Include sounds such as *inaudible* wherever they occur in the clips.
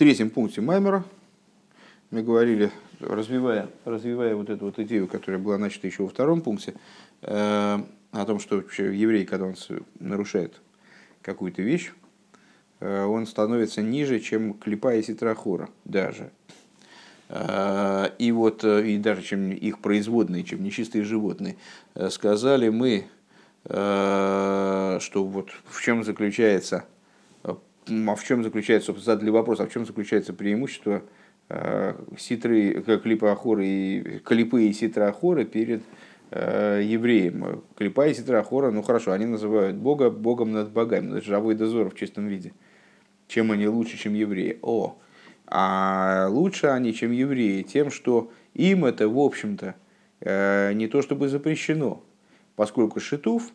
третьем пункте Маймера мы говорили, развивая, развивая вот эту вот идею, которая была начата еще во втором пункте, э, о том, что вообще еврей, когда он нарушает какую-то вещь, э, он становится ниже, чем клипа и ситрахора даже. Э, и вот, э, и даже чем их производные, чем нечистые животные, сказали мы, что вот в чем заключается, а в чем заключается, собственно, задали вопрос, а в чем заключается преимущество ситры, клипа ахора и клипы и ситра ахора перед Э, евреям. Клипа и Ситрахора, ну хорошо, они называют Бога Богом над богами, это живой дозор в чистом виде. Чем они лучше, чем евреи? О, а лучше они, чем евреи, тем, что им это, в общем-то, э, не то чтобы запрещено, поскольку шитув,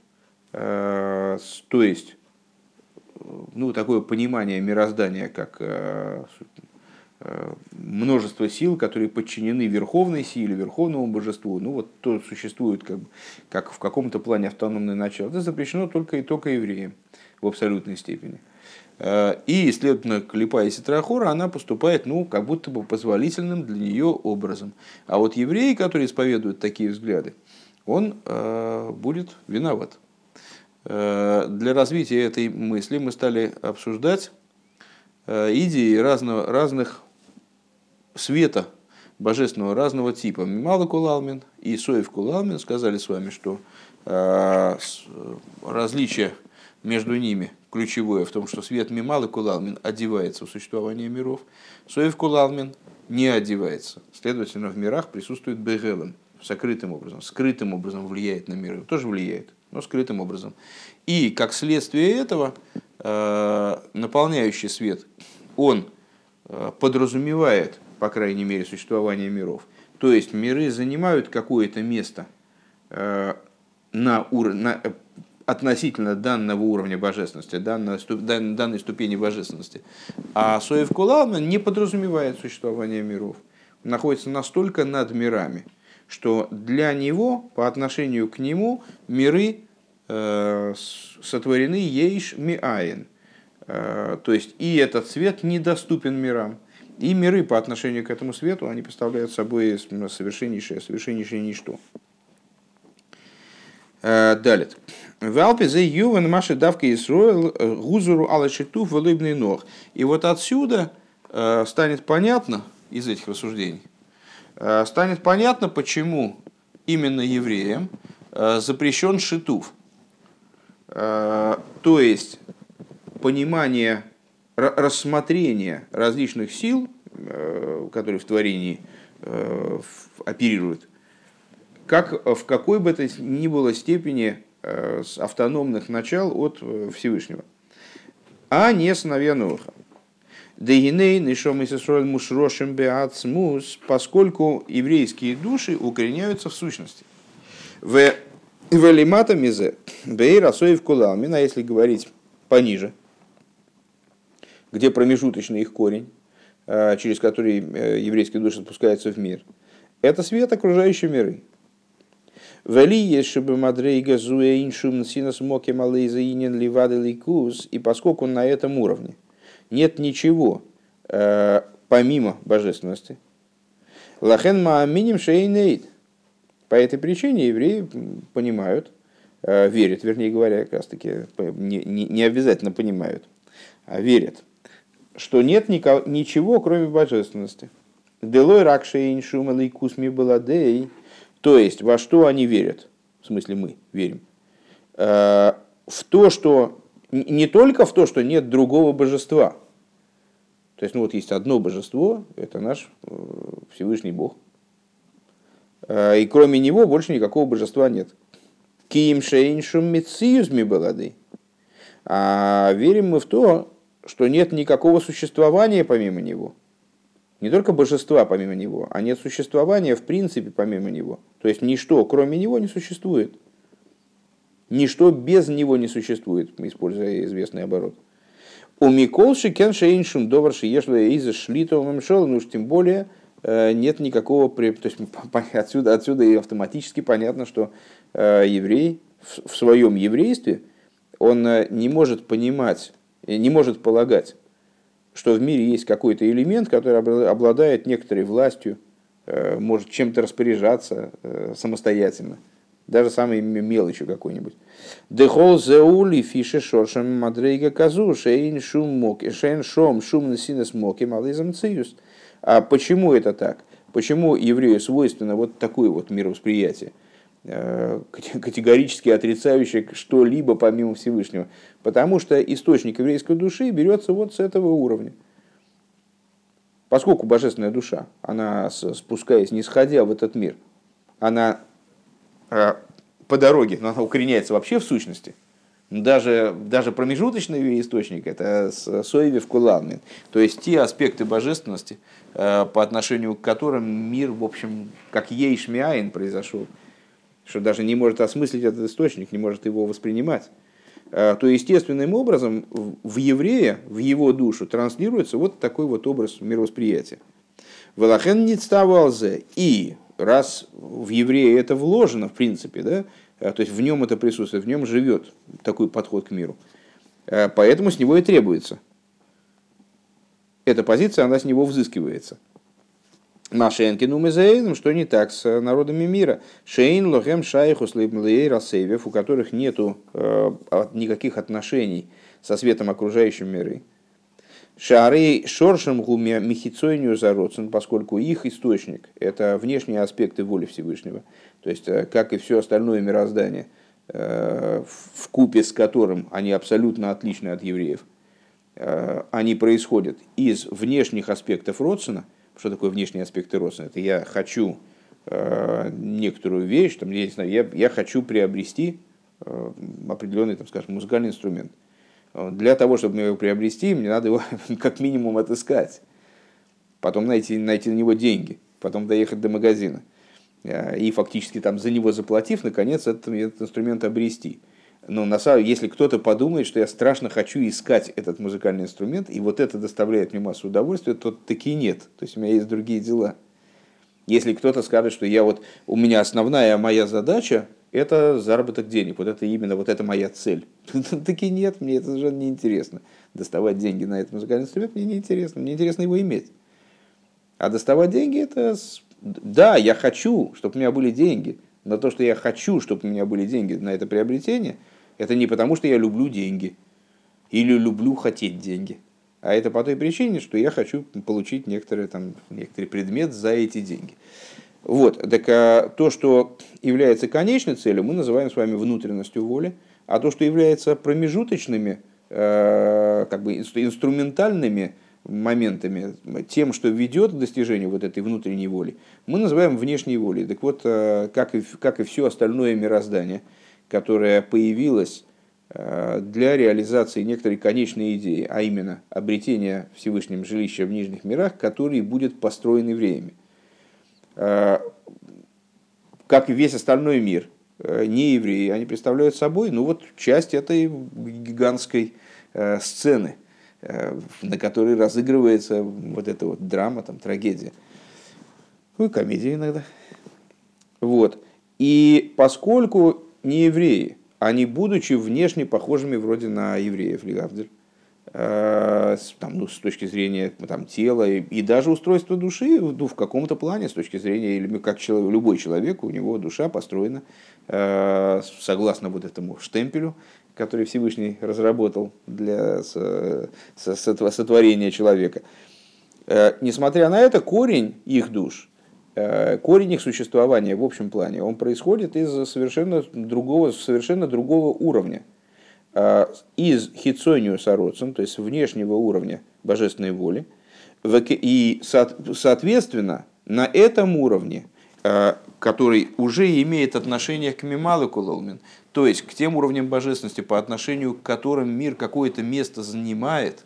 э, то есть ну, такое понимание мироздания, как Э, множество сил, которые подчинены верховной силе, верховному божеству. Ну вот то существует как, как в каком-то плане автономное начало. Это запрещено только и только евреям в абсолютной степени. Э, и, следовательно, Клипа и Ситрахора, она поступает, ну, как будто бы позволительным для нее образом. А вот евреи, которые исповедуют такие взгляды, он э, будет виноват. Э, для развития этой мысли мы стали обсуждать э, идеи разного, разных света божественного разного типа. Мимала Кулалмин и Соев Кулалмин сказали с вами, что э, различие между ними ключевое в том, что свет Мимал и Кулалмин одевается в существование миров, Соев Кулалмин не одевается. Следовательно, в мирах присутствует Бегелем, сокрытым образом, скрытым образом влияет на миры. Тоже влияет, но скрытым образом. И как следствие этого, э, наполняющий свет, он э, подразумевает по крайней мере, существования миров. То есть миры занимают какое-то место э, на, ур... на относительно данного уровня божественности, данной, данной ступени божественности. А Соев Кулалман не подразумевает существование миров. Он находится настолько над мирами, что для него, по отношению к нему, миры сотворены ейш миаин. Э, то есть и этот свет недоступен мирам. И миры по отношению к этому свету, они представляют собой совершеннейшее, совершеннейшее ничто. Э, далее. В Алпе за Ювен Маши Давка Исруэл э, Гузуру Алашиту Валыбный Ног. И вот отсюда э, станет понятно из этих рассуждений, станет понятно, почему именно евреям запрещен шитув. То есть понимание рассмотрение различных сил, э, которые в творении э, оперируют, как в какой бы то ни было степени э, с автономных начал от Всевышнего, а не сыновья Ноха. Дегиней нишом Исисроль мушрошим беацмус, поскольку еврейские души укореняются в сущности. В Велимата мизе бейр асоев куламин, а если говорить пониже – где промежуточный их корень, э, через который э, еврейские души спускаются в мир, это свет окружающей миры. Вели есть, чтобы мадрейга зуэйншум синас моке малейза инин ливады ликус, и поскольку на этом уровне нет ничего э, помимо божественности, лахен мааминим шейнейд. По этой причине евреи понимают, верят, вернее говоря, как раз таки не, не, не обязательно понимают, а верят, что нет никого, ничего, кроме божественности. Делой ракшейн шумалый кусми баладей. То есть, во что они верят? В смысле, мы верим. Э, в то, что не только в то, что нет другого божества. То есть, ну вот есть одно божество, это наш э, Всевышний Бог. Э, и кроме него больше никакого божества нет. Киим шейн шум мециюзми балады. А верим мы в то, что нет никакого существования помимо него. Не только божества помимо него, а нет существования в принципе помимо него. То есть ничто, кроме него, не существует. Ничто без него не существует, используя известный оборот. У Миколши кен шейншум доварши ешла из шлитовым мшел, ну уж тем более нет никакого... То есть отсюда, отсюда и автоматически понятно, что э, еврей в своем еврействе, он э, не может понимать не может полагать что в мире есть какой-то элемент, который обладает некоторой властью, может чем-то распоряжаться самостоятельно даже самые мелочи какой-нибудь. Дехол зеули фиши шоршем мадрейга казу шейн шум мок шейн шом шум насинес моки мализм циюс. А почему это так? Почему еврею свойственно вот такое вот мировосприятие? Э, категорически отрицающее что-либо помимо Всевышнего. Потому что источник еврейской души берется вот с этого уровня. Поскольку божественная душа, она спускаясь, не сходя в этот мир, она Э, по дороге, но она укореняется вообще в сущности. Даже, даже промежуточный источник – это соеви в кулалмин. То есть те аспекты божественности, э, по отношению к которым мир, в общем, как ейшмиаин произошел, что даже не может осмыслить этот источник, не может его воспринимать э, то естественным образом в еврея, в его душу транслируется вот такой вот образ мировосприятия. Велахен ництавалзе. И раз в евреи это вложено, в принципе, да, то есть в нем это присутствует, в нем живет такой подход к миру, а, поэтому с него и требуется. Эта позиция, она с него взыскивается. Машенкину мезейным, что не так с народами мира. Шейн, лохем, шайху, слейбмлей, рассейвев, у которых нету э, никаких отношений со светом окружающим миры. Шары шоршем гуме михицойню зароцен, поскольку их источник – это внешние аспекты воли Всевышнего. То есть, э, как и все остальное мироздание, э, в купе с которым они абсолютно отличны от евреев, э, они происходят из внешних аспектов Родсона. Что такое внешние аспекты Родсона? Это я хочу некоторую вещь, там, я, не знаю, я, я хочу приобрести определенный, там, скажем, музыкальный инструмент – для того, чтобы его приобрести, мне надо его *laughs* как минимум отыскать. Потом найти, найти на него деньги. Потом доехать до магазина. Э, и фактически там за него заплатив, наконец этот, этот инструмент обрести. Но на самом если кто-то подумает, что я страшно хочу искать этот музыкальный инструмент, и вот это доставляет мне массу удовольствия, то таки нет. То есть у меня есть другие дела. Если кто-то скажет, что я вот, у меня основная моя задача это заработок денег, вот это именно, вот это моя цель. *laughs* Таки нет, мне это совершенно неинтересно. Доставать деньги на этот музыкальный инструмент мне неинтересно, мне интересно его иметь. А доставать деньги это, да, я хочу, чтобы у меня были деньги, но то, что я хочу, чтобы у меня были деньги на это приобретение, это не потому, что я люблю деньги или люблю хотеть деньги, а это по той причине, что я хочу получить некоторый, там, некоторый предмет за эти деньги. Вот, так а, то, что является конечной целью, мы называем с вами внутренностью воли, а то, что является промежуточными, э, как бы инструментальными моментами, тем, что ведет к достижению вот этой внутренней воли, мы называем внешней волей. Так вот, э, как и, как и все остальное мироздание, которое появилось э, для реализации некоторой конечной идеи, а именно обретения Всевышним жилища в нижних мирах, который будет построен евреями – как и весь остальной мир, э, не евреи, они представляют собой, ну вот часть этой гигантской э, сцены, на которой разыгрывается вот эта вот драма, там, трагедия. Ну и комедия иногда. Вот. И поскольку не евреи, они, будучи внешне похожими вроде на евреев, Лигавдель, Э, там, ну, с точки зрения там, тела и, и даже устройства души ну, в каком-то плане, с точки зрения, или как человек, любой человек, у него душа построена э, согласно вот этому штемпелю, который Всевышний разработал для сотворения человека. Э, несмотря на это, корень их душ, корень их существования в общем плане, он происходит из совершенно другого, совершенно другого уровня – Э, из хитсонию сароцем, то есть внешнего уровня божественной воли, и соответственно на этом уровне, э, который уже имеет отношение к мималы кулолмин, то есть к тем уровням божественности, по отношению к которым мир какое-то место занимает,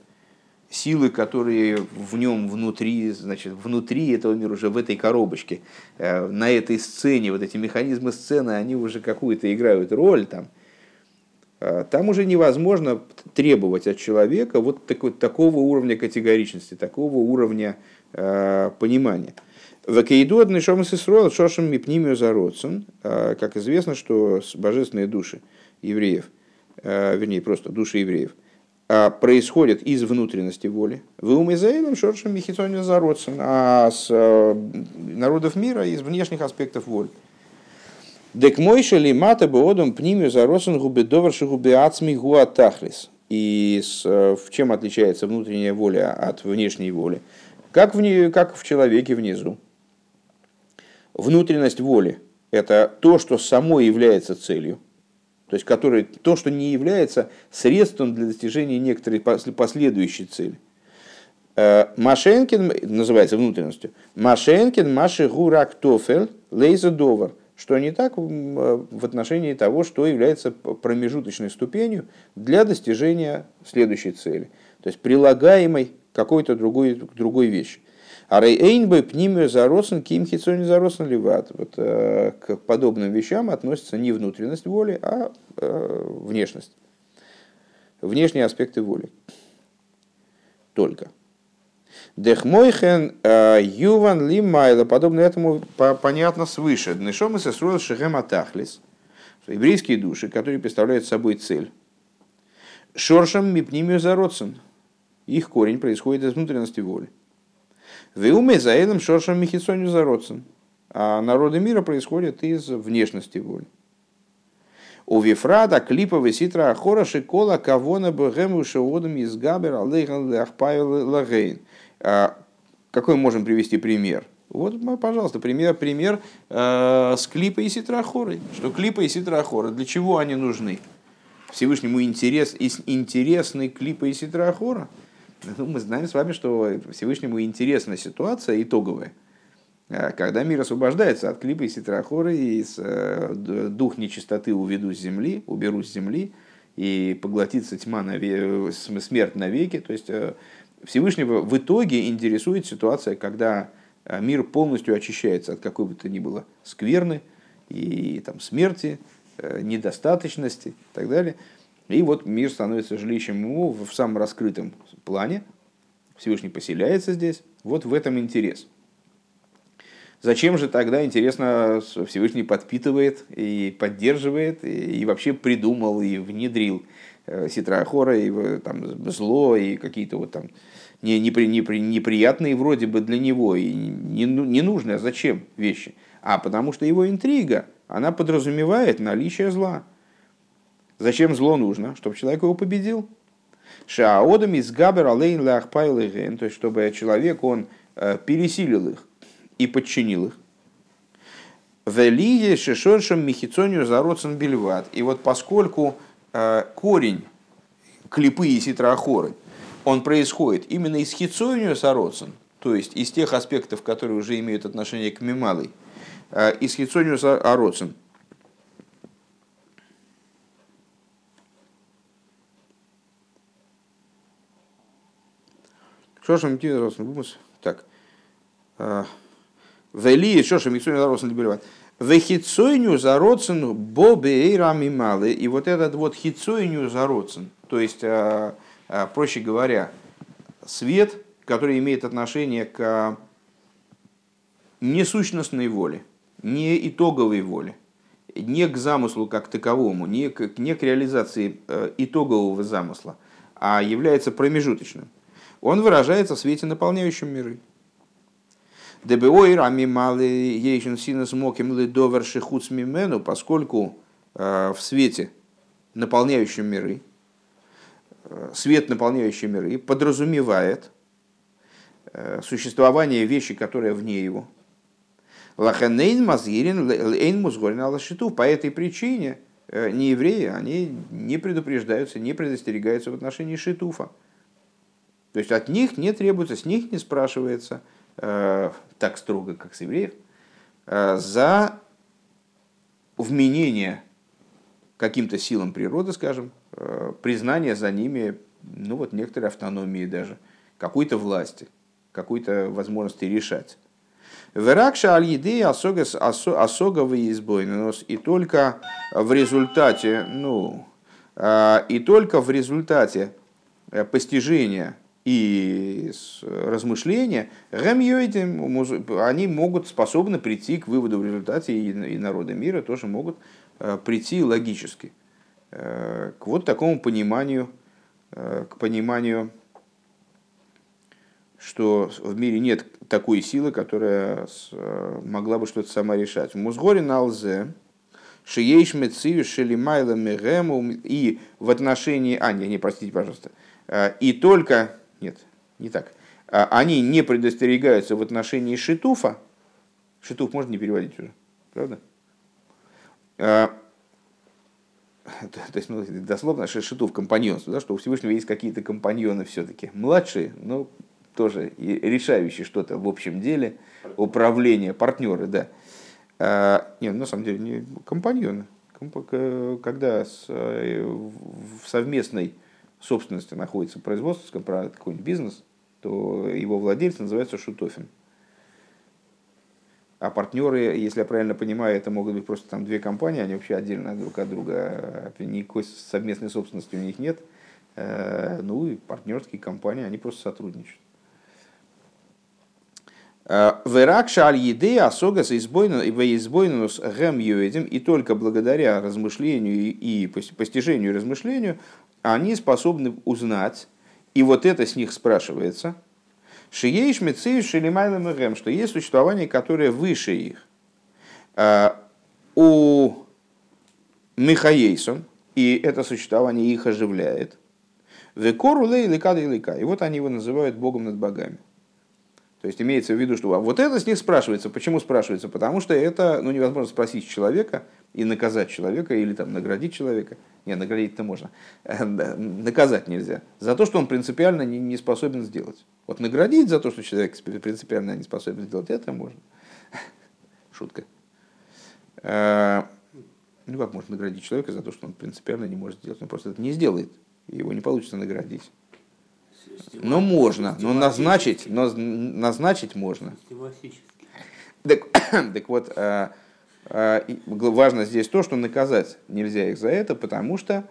силы, которые в нем внутри, значит, внутри этого мира, уже в этой коробочке, э, на этой сцене, вот эти механизмы сцены, они уже какую-то играют роль там – там уже невозможно требовать от человека вот такой, такого уровня категоричности, такого уровня э, понимания. В Кейду однишом с шошем мипнимию зародцем, а, как известно, что божественные души евреев, вернее, просто души евреев, а, происходят из внутренности воли. Вы умизаилом шоршем михицоне зародцем, а с народов мира из внешних аспектов воли. Дек мойша ли мата одом пнимю зародцем губе доварши губе ацми гуатахлис. И с, э, в чем отличается внутренняя воля от внешней воли? Как в, нее, как в человеке внизу. Внутренность воли – это то, что само является целью – то есть который, то, что не является средством для достижения некоторой последующей цели. Э, Машенкин называется внутренностью. Машенкин, Маши Гурак Тофель, Лейза Довар. Что не так в отношении того, что является промежуточной ступенью для достижения следующей цели. То есть прилагаемой какой-то другой, другой вещи. А рейнбой пнимию заросен, ким хитсони заросен ливат. Вот э, к подобным вещам относится не внутренность воли, а э, внешность. Внешние аспекты воли. Только. Дехмойхен э, юван лимайла, подобно этому понятно свыше. Днешом и сесруэл шехем атахлис. Еврейские души, которые представляют собой цель. Шоршем мипнимию зародцен. Их корень происходит из внутренности воли. Веуме за этим шоршем михицоню зародцем. А народы мира происходят из внешности воли. У Вифрада клиповый ситра ахора шикола кавона богему шеодом из габер алейхан лагейн. А какой можем привести пример? Вот, пожалуйста, пример, пример э, с клипой и ситрахорой. Что клипа и ситрахора, для чего они нужны? Всевышнему интерес, интересны клипа и ситрахора – ну, мы знаем с вами, что Всевышнему интересна ситуация итоговая. А когда мир освобождается от клипа и ситрахоры, и э, дух нечистоты уведу с земли, уберу с земли, и поглотится тьма, наве... смерть навеки. То есть э, Всевышнего в итоге интересует ситуация, когда э, мир полностью очищается от какой бы то ни было скверны и там, смерти, недостаточности и так далее. И вот мир становится жилищем ему в самом раскрытом плане. Всевышний поселяется здесь. Вот в этом интерес. Зачем же тогда, интересно, Всевышний подпитывает и поддерживает, и, вообще придумал и внедрил э, Ситрахора, и там, зло, и какие-то вот там не, непри, непри, неприятные вроде бы для него, и не, не нужные, а зачем вещи? А потому что его интрига, она подразумевает наличие зла. Зачем зло нужно? Чтобы человек его победил. Шаодам из габер алейн лахпайлэген, то есть чтобы человек, он э, пересилил их и подчинил их. Велие шешоншем михицонию зародцен бельват. И вот поскольку э, корень клипы и ситроахоры, он происходит именно из хицонию сародцен, то есть из тех аспектов, которые уже имеют отношение к мималой, э, из хицонию сародцен, Шошем Тинеросен Бумус. Так. Вели Шошем Миксуни Заросен Либереват. Вехицойню зародцен бобейрами малы. И вот этот вот хицойню зародцен, то есть, а, а, проще говоря, свет, который имеет отношение к несущностной воле, не итоговой воле, не к замыслу как таковому, не к, не к реализации э, итогового замысла, а является промежуточным он выражается в свете, наполняющем миры. Дебеой рами малы ейшен синус моким лидовер шихуц мимену, поскольку э, в свете, наполняющем миры, э, свет, наполняющий миры, подразумевает э, существование вещи, которая вне его. Лаханейн мазгирин эйн музгорин алашиту. По этой причине не евреи, они не предупреждаются, не предостерегаются в отношении шитуфа. То есть от них не требуется, с них не спрашивается, так строго, как с евреев, э, за вменение каким-то силам природы, скажем, э, признание за ними, ну вот некоторой автономии даже, какой-то власти, какой-то возможности решать. Веракша аль еды осоговый избойнос. И только в результате, ну, и только в результате постижения и размышления, они могут, способны прийти к выводу в результате, и народы мира тоже могут э, прийти логически э, к вот такому пониманию к пониманию, что в мире нет такой силы, которая могла бы что-то сама решать. Музгори на лзе, шиейш мецию шелимайла мегему, и в отношении... А, не, не, простите, пожалуйста. И только... Нет, не так. Они не предостерегаются в отношении шитуфа. Шитуф можно не переводить уже, правда? *laughs* то есть, ну, дословно, шишиту в компаньонство, да, что у Всевышнего есть какие-то компаньоны все-таки младшие, но тоже решающие что-то в общем деле, управление, партнеры, да. А, нет, на самом деле, не компаньоны. Когда с, э, в совместной собственности находится производство, какой-нибудь бизнес, то его владелец называется шутофин. А партнеры, если я правильно понимаю, это могут быть просто там две компании, они вообще отдельно друг от друга, никакой совместной собственности у них нет. Э, ну и партнерские компании, они просто сотрудничают. Э, Веракша аль еды асогас избойнус гэм юэдим, и только благодаря размышлению и постижению и размышлению они способны узнать, и вот это с них спрашивается – Шиеиш мецею шелимайлем и что есть существование, которое выше их. А, у Михаейсон, и это существование их оживляет. Векору лей ликада и вот они его называют Богом над богами. То есть имеется в виду, что а вот это с них спрашивается. Почему спрашивается? Потому что это ну, невозможно спросить человека и наказать человека или там, наградить человека. Не, наградить-то можно. Наказать нельзя. За то, что он принципиально не, не способен сделать. Вот наградить за то, что человек принципиально не способен сделать, это можно. *laughs* Шутка. Э, ну как можно наградить человека за то, что он принципиально не может сделать? Он просто это не сделает. Его не получится наградить. Но можно, но назначить, но назначить можно. Так, *coughs* так вот, а, а, важно здесь то, что наказать нельзя их за это, потому что,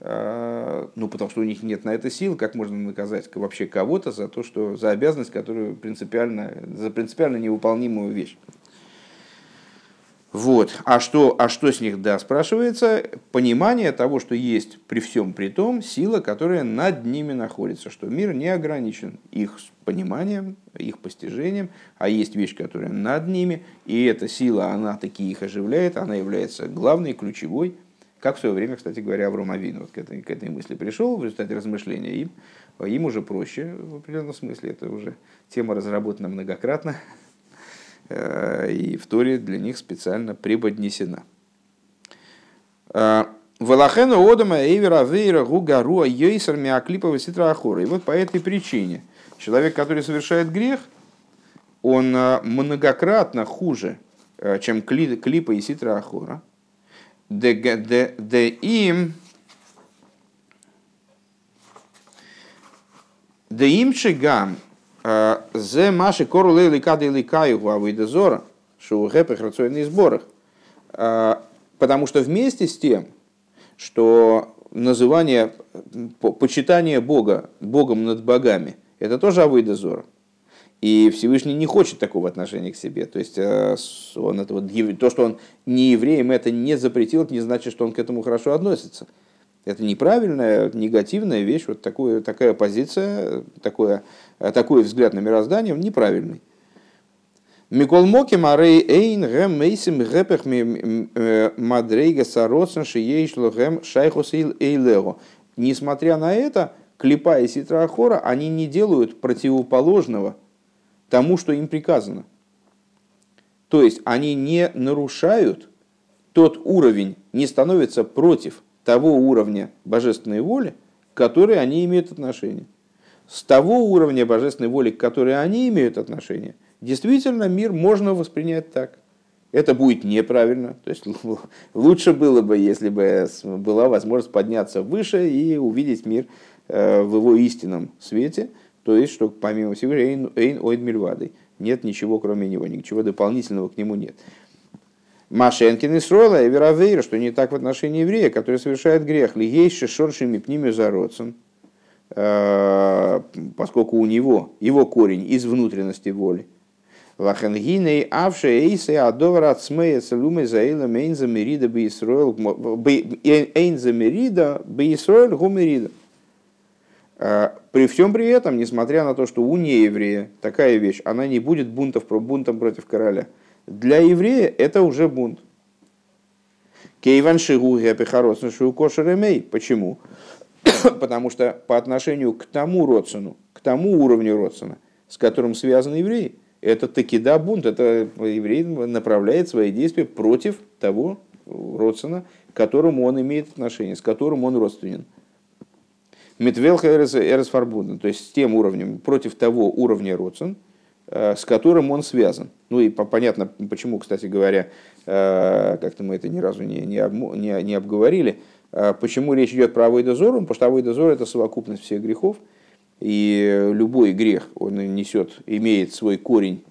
а, ну, потому что у них нет на это сил, как можно наказать вообще кого-то за то, что за обязанность, которую принципиально, за принципиально невыполнимую вещь. Вот. А что, а что с них, да, спрашивается? Понимание того, что есть при всем при том сила, которая над ними находится, что мир не ограничен их пониманием, их постижением, а есть вещь, которая над ними, и эта сила, она таки их оживляет, она является главной, ключевой, как в свое время, кстати говоря, Авром Авин вот к этой, к этой мысли пришел в результате размышления, им, им уже проще в определенном смысле, это уже тема разработана многократно, и в Торе для них специально преподнесена. Э, Валахену одама эйвера вейра гугаруа йейсер миаклипова ситра ахора. И вот по этой причине человек, который совершает грех, он э, многократно хуже, чем клипа и ситра ахора. Де им Де им шигам Зе маши кору лейли кады или каю у гэпых рационных сборах. Потому что вместе с тем, что называние, почитание Бога, Богом над богами, это тоже авойдезора. И Всевышний не хочет такого отношения к себе. То есть э, он это вот, то, что он не евреем, это не запретил, это не значит, что он к этому хорошо относится. Это неправильная, негативная вещь, вот такое, такая позиция, такое, такой взгляд на мироздание неправильный. Микол Моки Марей Эйн Гэм Мейсим Гэпех э, Мадрейга Сароцен Шиейшло Гэм Шайхус Эйлего. Несмотря на это, Клипа и Ситрахора, они не делают противоположного тому, что им приказано. То есть они не нарушают тот уровень, не становятся против того уровня божественной воли, к которой они имеют отношение. С того уровня божественной воли, к которой они имеют отношение, действительно мир можно воспринять так. Это будет неправильно. То есть лучше было бы, если бы была возможность подняться выше и увидеть мир э, в его истинном свете. То есть, что помимо всего, эйн ойд мильвадой. Нет ничего кроме него, ничего дополнительного к нему нет. Машенкин и Сройла и Веравейра, что не так в отношении еврея, который совершает грех. Лигейши шоршими пними зародцем, э, поскольку у него, его корень из внутренности воли. Лахенгиней авше эйсе адовар ацмея целумы заила мейнза мерида бейсроил эйнза мерида гумерида. При всем при этом, несмотря на то, что у нееврея такая вещь, она не будет бунтов, бунтом против короля. Для еврея это уже бунт. Кейван шигу кошеремей. Почему? *coughs* Потому что по отношению к тому родствену, к тому уровню родствена, с которым связан еврей, это таки да бунт, это еврей направляет свои действия против того родствена, к которому он имеет отношение, с которым он родственен. Метвелха эрес то есть с тем уровнем, против того уровня родствен, с которым он связан. Ну и понятно, почему, кстати говоря, э, как-то мы это ни разу не, не, не, не обговорили, э, почему речь идет про авойдозор, потому что авойдозор это совокупность всех грехов, и любой грех, он несет, имеет свой корень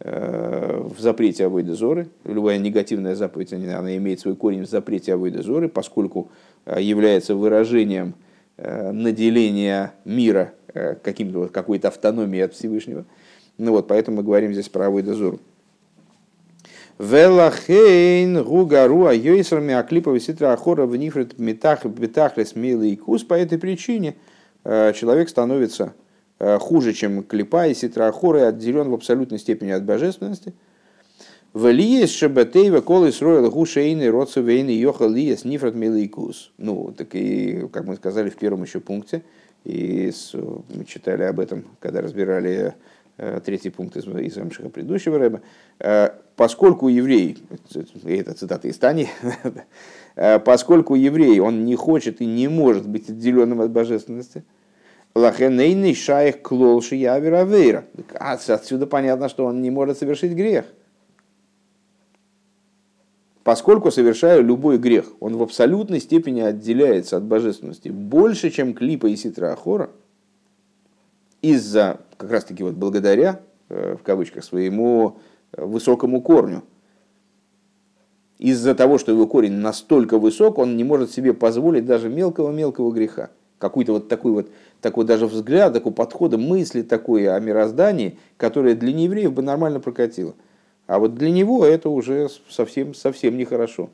э, в запрете авойды зоры. Любая негативная заповедь, она имеет свой корень в запрете авойды зоры, поскольку э, является выражением э, наделения мира каким-то, какой-то автономией от Всевышнего. Ну вот, поэтому мы говорим здесь про авойды зору. Велахейн гугаруа йойсрами аклипова ситра ахора в нифрит метах бетахлес милый кус по этой причине – Э, человек становится э, хуже, чем клипа и ситрахора, и отделен в абсолютной степени от божественности. В лиес шабатейва колы сроил гушейны родцевейны йоха лиес нифрат милейкус. Ну, так и, как мы сказали в первом еще пункте, и мы читали об этом, когда разбирали третий пункт из, из Амшиха предыдущего рэба, поскольку еврей, это цитата из Тани, *laughs* поскольку еврей, он не хочет и не может быть отделенным от божественности – Лахенейный шаих клолши явера вейра. Отсюда понятно, что он не может совершить грех. Поскольку, совершая любой грех, он в абсолютной степени отделяется от божественности больше, чем клипа и ситра Ахора, из-за, как раз таки вот благодаря, э, в кавычках, своему высокому корню. Из-за того, что его корень настолько высок, он не может себе позволить даже мелкого-мелкого греха. Какую-то вот такую вот такой даже взгляд, такой подхода, мысли такой о мироздании, которое для неевреев бы нормально прокатило. А вот для него это уже совсем, совсем нехорошо.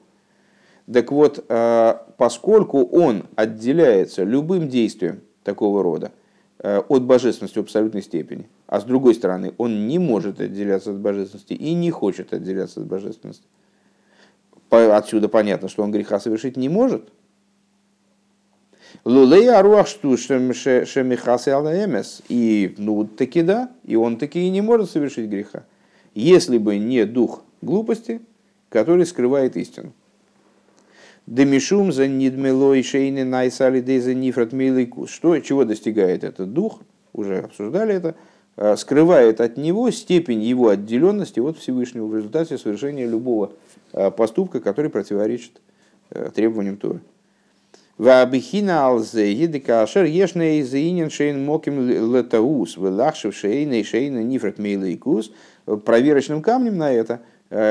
Так вот, а, поскольку он отделяется любым действием такого рода от божественности в абсолютной степени, а с другой стороны, он не может отделяться от божественности и не хочет отделяться от божественности, отсюда понятно, что он греха совершить не может – Лулей аруах шту алаэмес. И ну таки да, и он таки и не может совершить греха. Если бы не дух глупости, который скрывает истину. Демишум за нидмелой шейны найсали дейза нифрат милейкус. Что, чего достигает этот дух? Уже обсуждали это. А, скрывает от него степень его отделенности от Всевышнего в результате совершения любого а, поступка, который противоречит а, требованиям Торы. Вабихина алзеги декашер ешней заинен шейн моким летаус, вылахшив шейна шейна нифрат мейлейкус. Проверочным камнем на это э,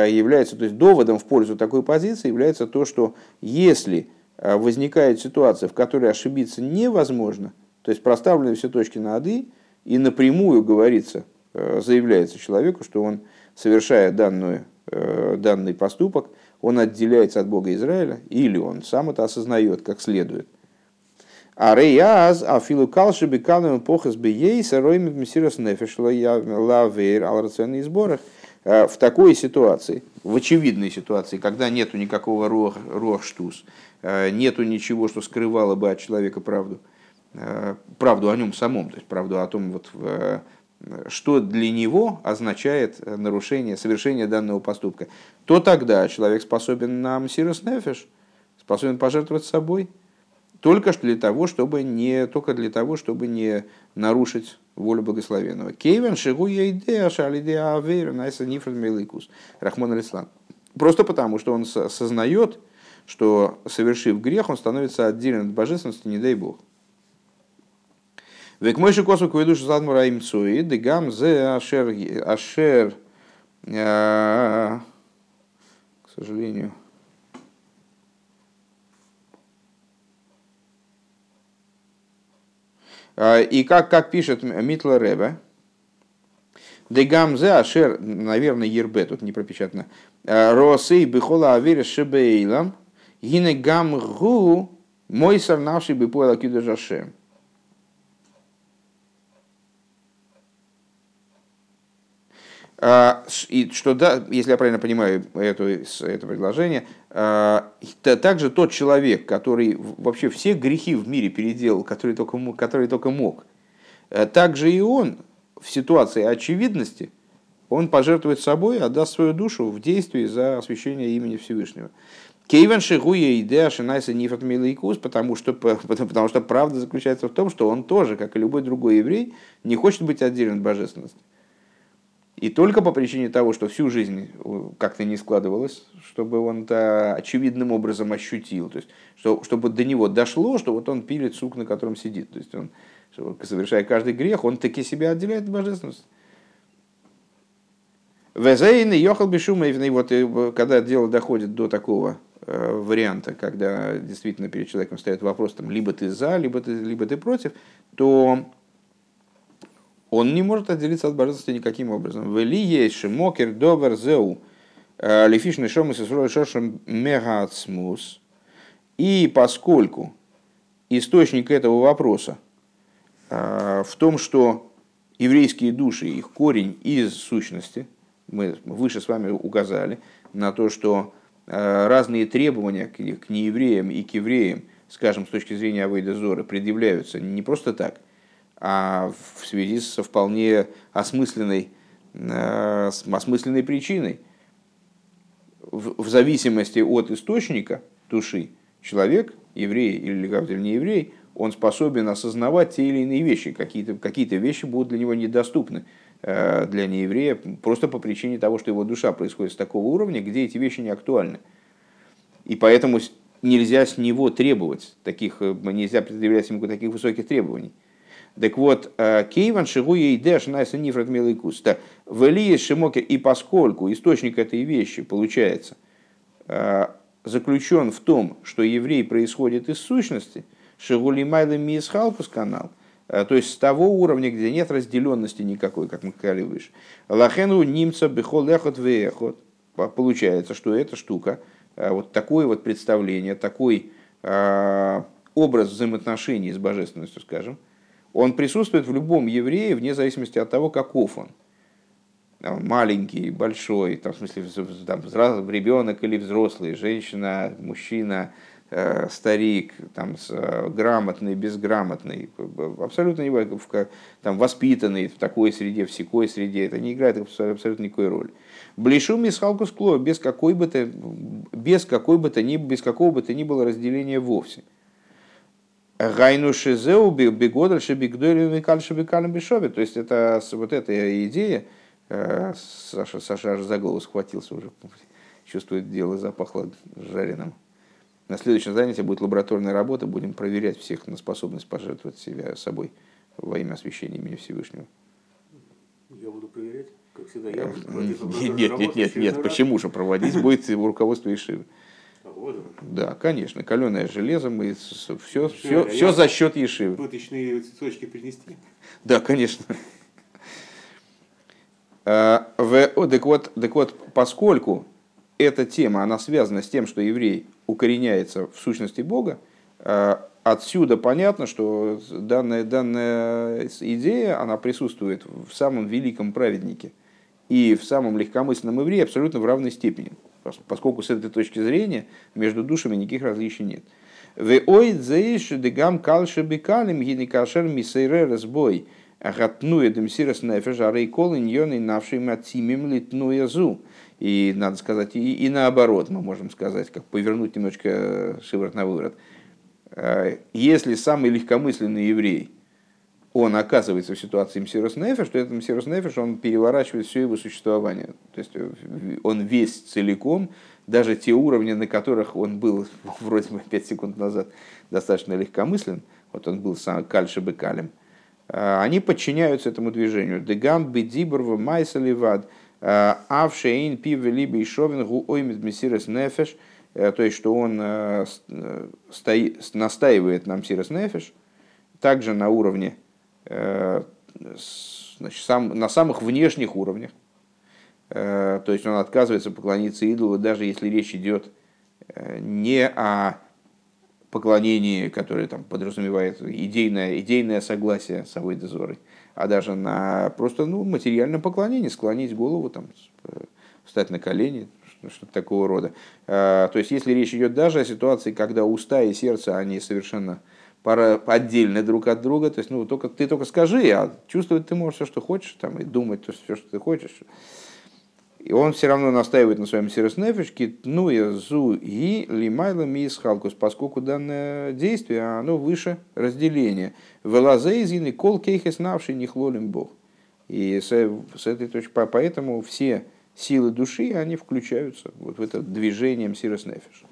является, то есть доводом в пользу такой позиции является то, что если э, возникает ситуация, в которой ошибиться невозможно, то есть проставлены все точки на «и», и напрямую говорится, э, заявляется человеку, что он, совершая данную, данный поступок, он отделяется от Бога Израиля, или он сам это осознает как следует. А рейаз, а филукалши бекану похас бейса, роймит мессирос нефеш лавейр ал сборах. Э, в такой ситуации, в очевидной ситуации, когда нету никакого рох, рох штус, э, нету ничего, что скрывало бы от человека правду, э, правду о нем самом, то есть правду о том, вот, что для него означает нарушение, совершение данного поступка, то тогда человек способен на мсирос нефеш, способен пожертвовать собой, только для того, чтобы не, только для того, чтобы не нарушить волю благословенного. Кейвен шигу идея шалидея авейр найса нифред меликус. Рахмон Алислан. Просто потому, что он сознает, что совершив грех, он становится отделен от божественности, не дай Бог. Век мой косу кведу задмура им цуи, дегам зе ашер, ашер, к сожалению, И как, как пишет Митла Ребе, Дегамзе Ашер, наверное, Ербе, тут не пропечатано, Росей Бихола Авир Шебейлам, Гине Гам Гу, мой сарнавший бы поэла Кидажашем. А, и что да, если я правильно понимаю это, это предложение, а, также тот человек, который вообще все грехи в мире переделал, который только, который только мог, э, также и он в ситуации очевидности, он пожертвует собой, отдаст свою душу в действии за освящение имени Всевышнего. Кейвен шигуя идея шинайса нифат милейкус, потому что, *laughs* потому что правда заключается в том, что он тоже, как и любой другой еврей, не хочет быть отделен от божественности. И только по причине того, что всю жизнь как-то не складывалось, чтобы он это очевидным образом ощутил, то есть, что, чтобы до него дошло, что вот он пилит сук, на котором сидит. То есть он, совершая каждый грех, он таки себя отделяет от божественности. Везейн и Йохал Бешумовный, вот когда дело доходит до такого э, варианта, когда действительно перед человеком стоит вопрос, там, либо ты за, либо ты, либо ты против, то он не может отделиться от божественности никаким образом. Вели есть шимокер добер зеу э, лефишный шомус и шошем мегацмус. И поскольку источник этого вопроса э, в том, что еврейские души, их корень из сущности, мы выше с вами указали на то, что э, разные требования к неевреям и к евреям, скажем, с точки зрения Авейда Зоры, предъявляются не просто так – а в связи со вполне осмысленной, э, осмысленной причиной. В зависимости от источника души, человек, еврей или не еврей, он способен осознавать те или иные вещи. Какие-то какие вещи будут для него недоступны э, для нееврея просто по причине того, что его душа происходит с такого уровня, где эти вещи не актуальны. И поэтому нельзя с него требовать таких, э, нельзя предъявлять ему таких высоких требований. Так вот, э, Кейван Шигуя и Дэш Найса Нифрат Мелайкуста. В Шимоке и поскольку источник этой вещи, получается, э, заключен в том, что еврей происходит из сущности, Шигули Майла Мисхалпус канал, э, то есть с того уровня, где нет разделенности никакой, как мы сказали выше. Лахену немца бехол эхот веехот. Получается, что эта штука, вот такое вот представление, такой образ взаимоотношений с божественностью, скажем, он присутствует в любом еврее, вне зависимости от того, каков он. Маленький, большой, там, в смысле, там, ребенок или взрослый, женщина, мужчина, э, старик, там, э, грамотный, безграмотный, абсолютно не в, там, воспитанный в такой среде, в секой среде, это не играет абсолютно никакой роли. Блишу мисхалку скло без какой бы то, без какой бы то ни, без какого бы то ни было разделения вовсе. Гайну шизеу бегодаль шебигдойлю микаль шебикалем бешове. То есть это вот эта идея, э, Саша, Саша аж за голову схватился уже, *laughs* чувствует дело запахло жареным. На следующем занятии будет лабораторная работа, будем проверять всех на способность пожертвовать себя собой во имя освящения имени Всевышнего. Я буду проверять, как всегда. Я буду *laughs* нет, нет, нет, нет, нет, почему же проводить будет *laughs* руководство Ишивы. Да, конечно, каленое железо, мы все, все, все, все за счет Ешивы. Пыточные цветочки принести? Да, конечно. *laughs* А, в, так, вот, так вот, поскольку эта тема, она связана с тем, что еврей укореняется в сущности Бога, а, отсюда понятно, что данная, данная идея, она присутствует в самом великом праведнике и в самом легкомысленном еврее абсолютно в равной степени поскольку с этой точки зрения между душами никаких различий нет. Веоид заиш дегам калши бекалим гиникашер мисейре разбой. Гатнуя демсирас нефеш, а рейкол иньон и навший матимим литнуя зу. И надо сказать, и, и наоборот, мы можем сказать, как повернуть немножко шиворот на выворот. Э, если самый легкомысленный еврей – он оказывается в ситуации Мсирос Нефеш, то этот Мсирос Нефеш, он переворачивает все его существование. То есть э, он весь целиком, даже те уровни, на которых он был *laughs* вроде бы 5 секунд назад достаточно легкомыслен, вот он был сам кальше бекалем, э, они подчиняются этому движению. Дегам бедибрва майсаливад э, авшейн пиве либо и шовен гу оймит мсирос нефеш, то есть что он настаивает на мсирос нефеш, также на уровне значит, сам, на самых внешних уровнях. Э, то есть он отказывается поклониться идолу, даже если речь идет э, не о поклонении, которое там подразумевает идейное, идейное согласие с Авойдозорой, а даже на просто ну, материальном поклонении, склонить голову, там, встать на колени, что-то такого рода. То есть, если речь идет даже о ситуации, когда уста и сердце, они совершенно пара отдельны друг от друга, то есть, ну, только, ты только скажи, а чувствовать ты можешь все, что хочешь, там, и думать то, все, что ты хочешь. И он все равно настаивает на своем сероснефишке, ну и зу и лимайла мис халкус, поскольку данное действие, оно выше разделения. Велазейзин и кол кейхес навший не хлолим бог. И с, с этой точки, поэтому все силы души, они включаются вот в это движением сироснефиша.